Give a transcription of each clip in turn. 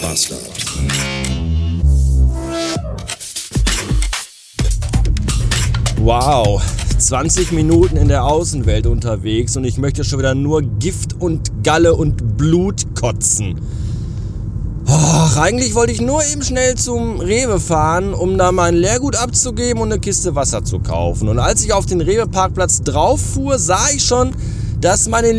Bastard. Wow, 20 Minuten in der Außenwelt unterwegs und ich möchte schon wieder nur Gift und Galle und Blut kotzen. Och, eigentlich wollte ich nur eben schnell zum Rewe fahren, um da mein Leergut abzugeben und eine Kiste Wasser zu kaufen. Und als ich auf den Rewe-Parkplatz drauf fuhr, sah ich schon, dass meine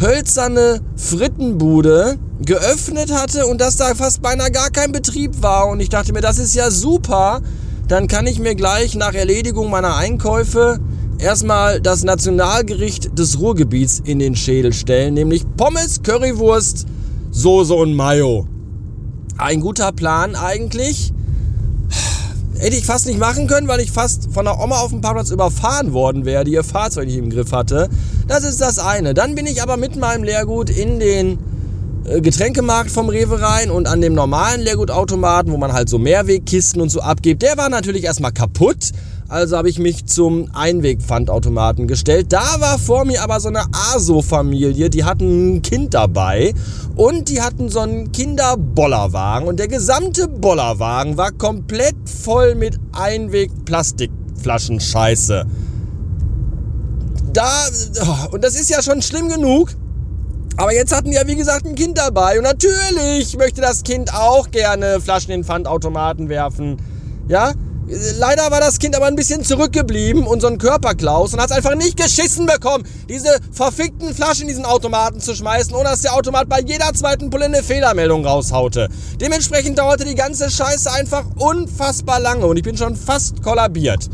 Lieblingshölzerne Frittenbude geöffnet hatte und dass da fast beinahe gar kein Betrieb war. Und ich dachte mir, das ist ja super. Dann kann ich mir gleich nach Erledigung meiner Einkäufe erstmal das Nationalgericht des Ruhrgebiets in den Schädel stellen, nämlich Pommes, Currywurst, Soße und Mayo. Ein guter Plan eigentlich. Hätte ich fast nicht machen können, weil ich fast von der Oma auf dem Parkplatz überfahren worden wäre, die ihr Fahrzeug nicht im Griff hatte. Das ist das eine. Dann bin ich aber mit meinem Leergut in den Getränkemarkt vom Rewe rein und an dem normalen Leergutautomaten, wo man halt so Mehrwegkisten und so abgibt, der war natürlich erstmal kaputt. Also habe ich mich zum Einwegpfandautomaten gestellt. Da war vor mir aber so eine ASO-Familie, die hatten ein Kind dabei und die hatten so einen Kinderbollerwagen und der gesamte Bollerwagen war komplett voll mit Einweg-Plastikflaschen-Scheiße. Da, oh, und das ist ja schon schlimm genug. Aber jetzt hatten die ja wie gesagt ein Kind dabei und natürlich möchte das Kind auch gerne Flaschen in Pfandautomaten werfen. Ja, Leider war das Kind aber ein bisschen zurückgeblieben ein Körperklaus und hat es einfach nicht geschissen bekommen, diese verfickten Flaschen in diesen Automaten zu schmeißen, ohne dass der Automat bei jeder zweiten Pulle eine Fehlermeldung raushaute. Dementsprechend dauerte die ganze Scheiße einfach unfassbar lange und ich bin schon fast kollabiert.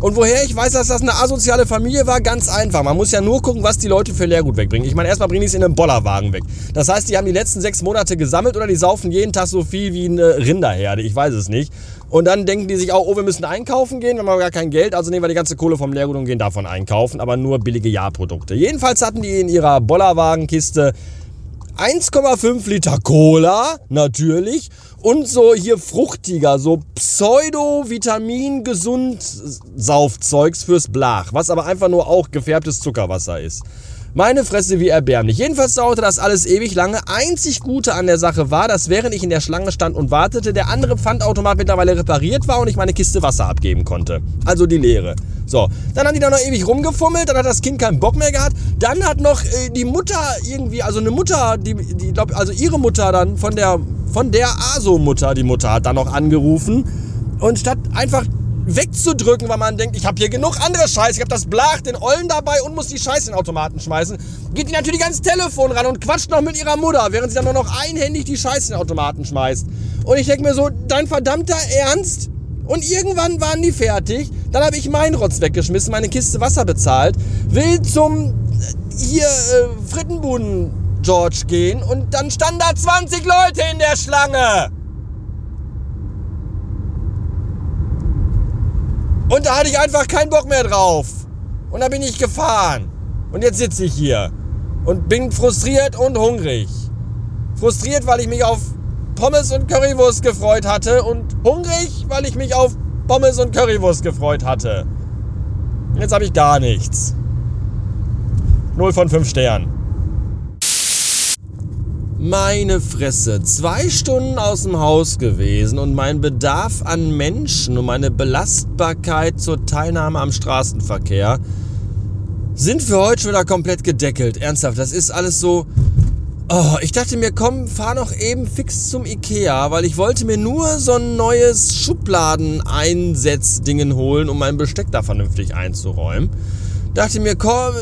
Und woher ich weiß, dass das eine asoziale Familie war, ganz einfach. Man muss ja nur gucken, was die Leute für Leergut wegbringen. Ich meine, erstmal bringen die es in einen Bollerwagen weg. Das heißt, die haben die letzten sechs Monate gesammelt oder die saufen jeden Tag so viel wie eine Rinderherde. Ich weiß es nicht. Und dann denken die sich auch, oh, wir müssen einkaufen gehen, wir haben aber gar kein Geld, also nehmen wir die ganze Kohle vom Leergut und gehen davon einkaufen, aber nur billige Jahrprodukte. Jedenfalls hatten die in ihrer Bollerwagenkiste 1,5 Liter Cola, natürlich, und so hier fruchtiger, so Pseudo-Vitamin-Gesund-Saufzeugs fürs Blach, was aber einfach nur auch gefärbtes Zuckerwasser ist. Meine Fresse wie erbärmlich. Jedenfalls dauerte das alles ewig lange. Einzig Gute an der Sache war, dass während ich in der Schlange stand und wartete, der andere Pfandautomat mittlerweile repariert war und ich meine Kiste Wasser abgeben konnte. Also die leere. So, dann haben die da noch ewig rumgefummelt, dann hat das Kind keinen Bock mehr gehabt. Dann hat noch äh, die Mutter irgendwie, also eine Mutter, die, die glaub, also ihre Mutter dann von der, von der ASO-Mutter, die Mutter hat dann noch angerufen. Und statt einfach wegzudrücken, weil man denkt, ich habe hier genug andere Scheiße, ich habe das Blach, den Ollen dabei und muss die Scheiße in den Automaten schmeißen, geht die natürlich ans Telefon ran und quatscht noch mit ihrer Mutter, während sie dann nur noch einhändig die Scheiße in den Automaten schmeißt. Und ich denke mir so, dein verdammter Ernst? Und irgendwann waren die fertig. Dann habe ich meinen Rotz weggeschmissen, meine Kiste Wasser bezahlt, will zum äh, hier äh, Frittenbuden George gehen und dann standen da 20 Leute in der Schlange. Und da hatte ich einfach keinen Bock mehr drauf. Und da bin ich gefahren. Und jetzt sitze ich hier. Und bin frustriert und hungrig. Frustriert, weil ich mich auf Pommes und Currywurst gefreut hatte. Und hungrig, weil ich mich auf Pommes und Currywurst gefreut hatte. Jetzt habe ich gar nichts. 0 von 5 Sternen. Meine Fresse, zwei Stunden aus dem Haus gewesen und mein Bedarf an Menschen und meine Belastbarkeit zur Teilnahme am Straßenverkehr sind für heute schon wieder komplett gedeckelt. Ernsthaft, das ist alles so. Oh, ich dachte mir, komm, fahr noch eben fix zum Ikea, weil ich wollte mir nur so ein neues Schubladen-Einsatzdingen holen, um mein Besteck da vernünftig einzuräumen. Dachte mir, komm,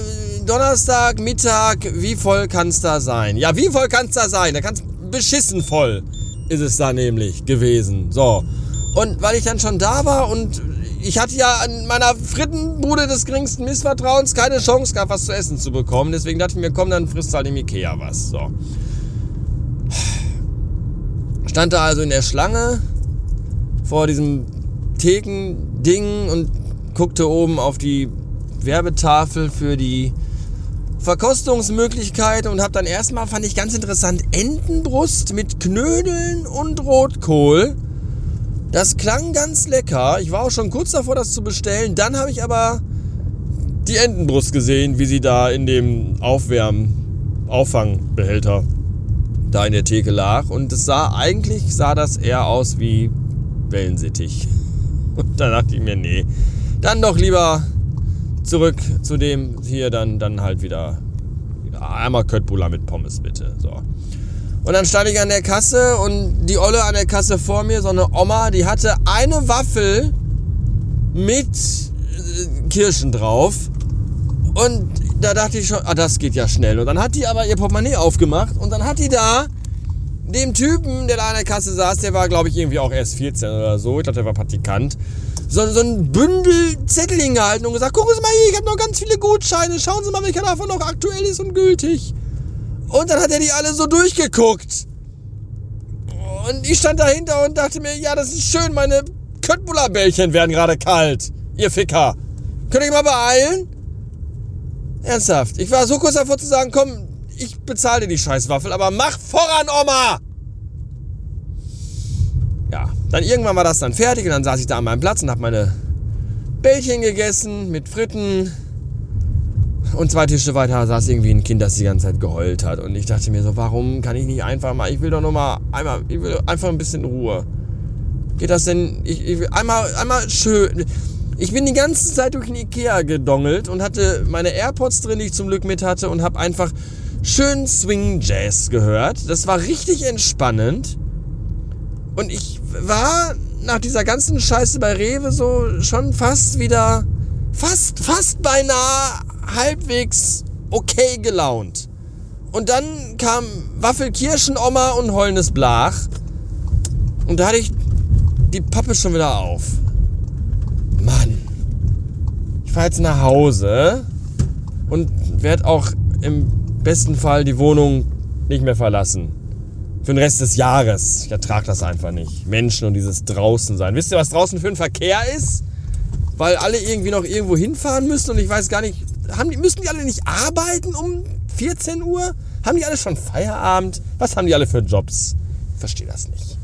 Donnerstag, Mittag, wie voll kann es da sein? Ja, wie voll kann es da sein? Da kann es beschissen voll ist es da nämlich gewesen. So. Und weil ich dann schon da war und ich hatte ja an meiner Frittenbude des geringsten Missvertrauens keine Chance gehabt, was zu essen zu bekommen. Deswegen dachte ich mir, komm, dann frisst halt im Ikea was. So. Stand da also in der Schlange vor diesem Theken-Ding und guckte oben auf die Werbetafel für die Verkostungsmöglichkeit und habe dann erstmal, fand ich ganz interessant, Entenbrust mit Knödeln und Rotkohl. Das klang ganz lecker. Ich war auch schon kurz davor, das zu bestellen. Dann habe ich aber die Entenbrust gesehen, wie sie da in dem Aufwärmen, Auffangbehälter da in der Theke lag und es sah eigentlich sah das eher aus wie Wellensittich. Und da dachte ich mir, nee, dann doch lieber zurück zu dem hier dann dann halt wieder einmal Köttbullar mit Pommes bitte. So. Und dann stand ich an der Kasse und die Olle an der Kasse vor mir, so eine Oma, die hatte eine Waffel mit äh, Kirschen drauf. Und da dachte ich schon, ah, das geht ja schnell. Und dann hat die aber ihr Portemonnaie aufgemacht und dann hat die da dem Typen, der da an der Kasse saß, der war, glaube ich, irgendwie auch erst 14 oder so. Ich glaube, der war Praktikant. So, so ein Bündel Zettel hingehalten und gesagt, gucken Sie mal hier, ich habe noch ganz viele Gutscheine. Schauen Sie mal, welcher davon noch aktuell ist und gültig. Und dann hat er die alle so durchgeguckt. Und ich stand dahinter und dachte mir, ja, das ist schön, meine Köttbullar-Bällchen werden gerade kalt. Ihr Ficker. Könnt ihr euch mal beeilen? Ernsthaft. Ich war so kurz davor zu sagen, komm, ich bezahle dir die Scheißwaffel, aber mach voran, Oma! Dann irgendwann war das dann fertig und dann saß ich da an meinem Platz und habe meine Bällchen gegessen mit Fritten. Und zwei Tische weiter saß irgendwie ein Kind, das die ganze Zeit geheult hat. Und ich dachte mir so, warum kann ich nicht einfach mal, ich will doch nur mal einmal, ich will einfach ein bisschen Ruhe. Geht das denn, ich, ich einmal, einmal schön, ich bin die ganze Zeit durch den Ikea gedongelt und hatte meine AirPods drin, die ich zum Glück mit hatte und habe einfach schön Swing Jazz gehört. Das war richtig entspannend. Und ich war nach dieser ganzen Scheiße bei Rewe so schon fast wieder, fast, fast beinahe halbwegs okay gelaunt. Und dann kam Waffelkirschenoma und heulendes Blach. Und da hatte ich die Pappe schon wieder auf. Mann. Ich fahre jetzt nach Hause und werde auch im besten Fall die Wohnung nicht mehr verlassen. Für den Rest des Jahres. Ich ertrage das einfach nicht. Menschen und dieses draußen sein. Wisst ihr, was draußen für ein Verkehr ist? Weil alle irgendwie noch irgendwo hinfahren müssen und ich weiß gar nicht, haben die, müssen die alle nicht arbeiten um 14 Uhr? Haben die alle schon Feierabend? Was haben die alle für Jobs? Ich verstehe das nicht.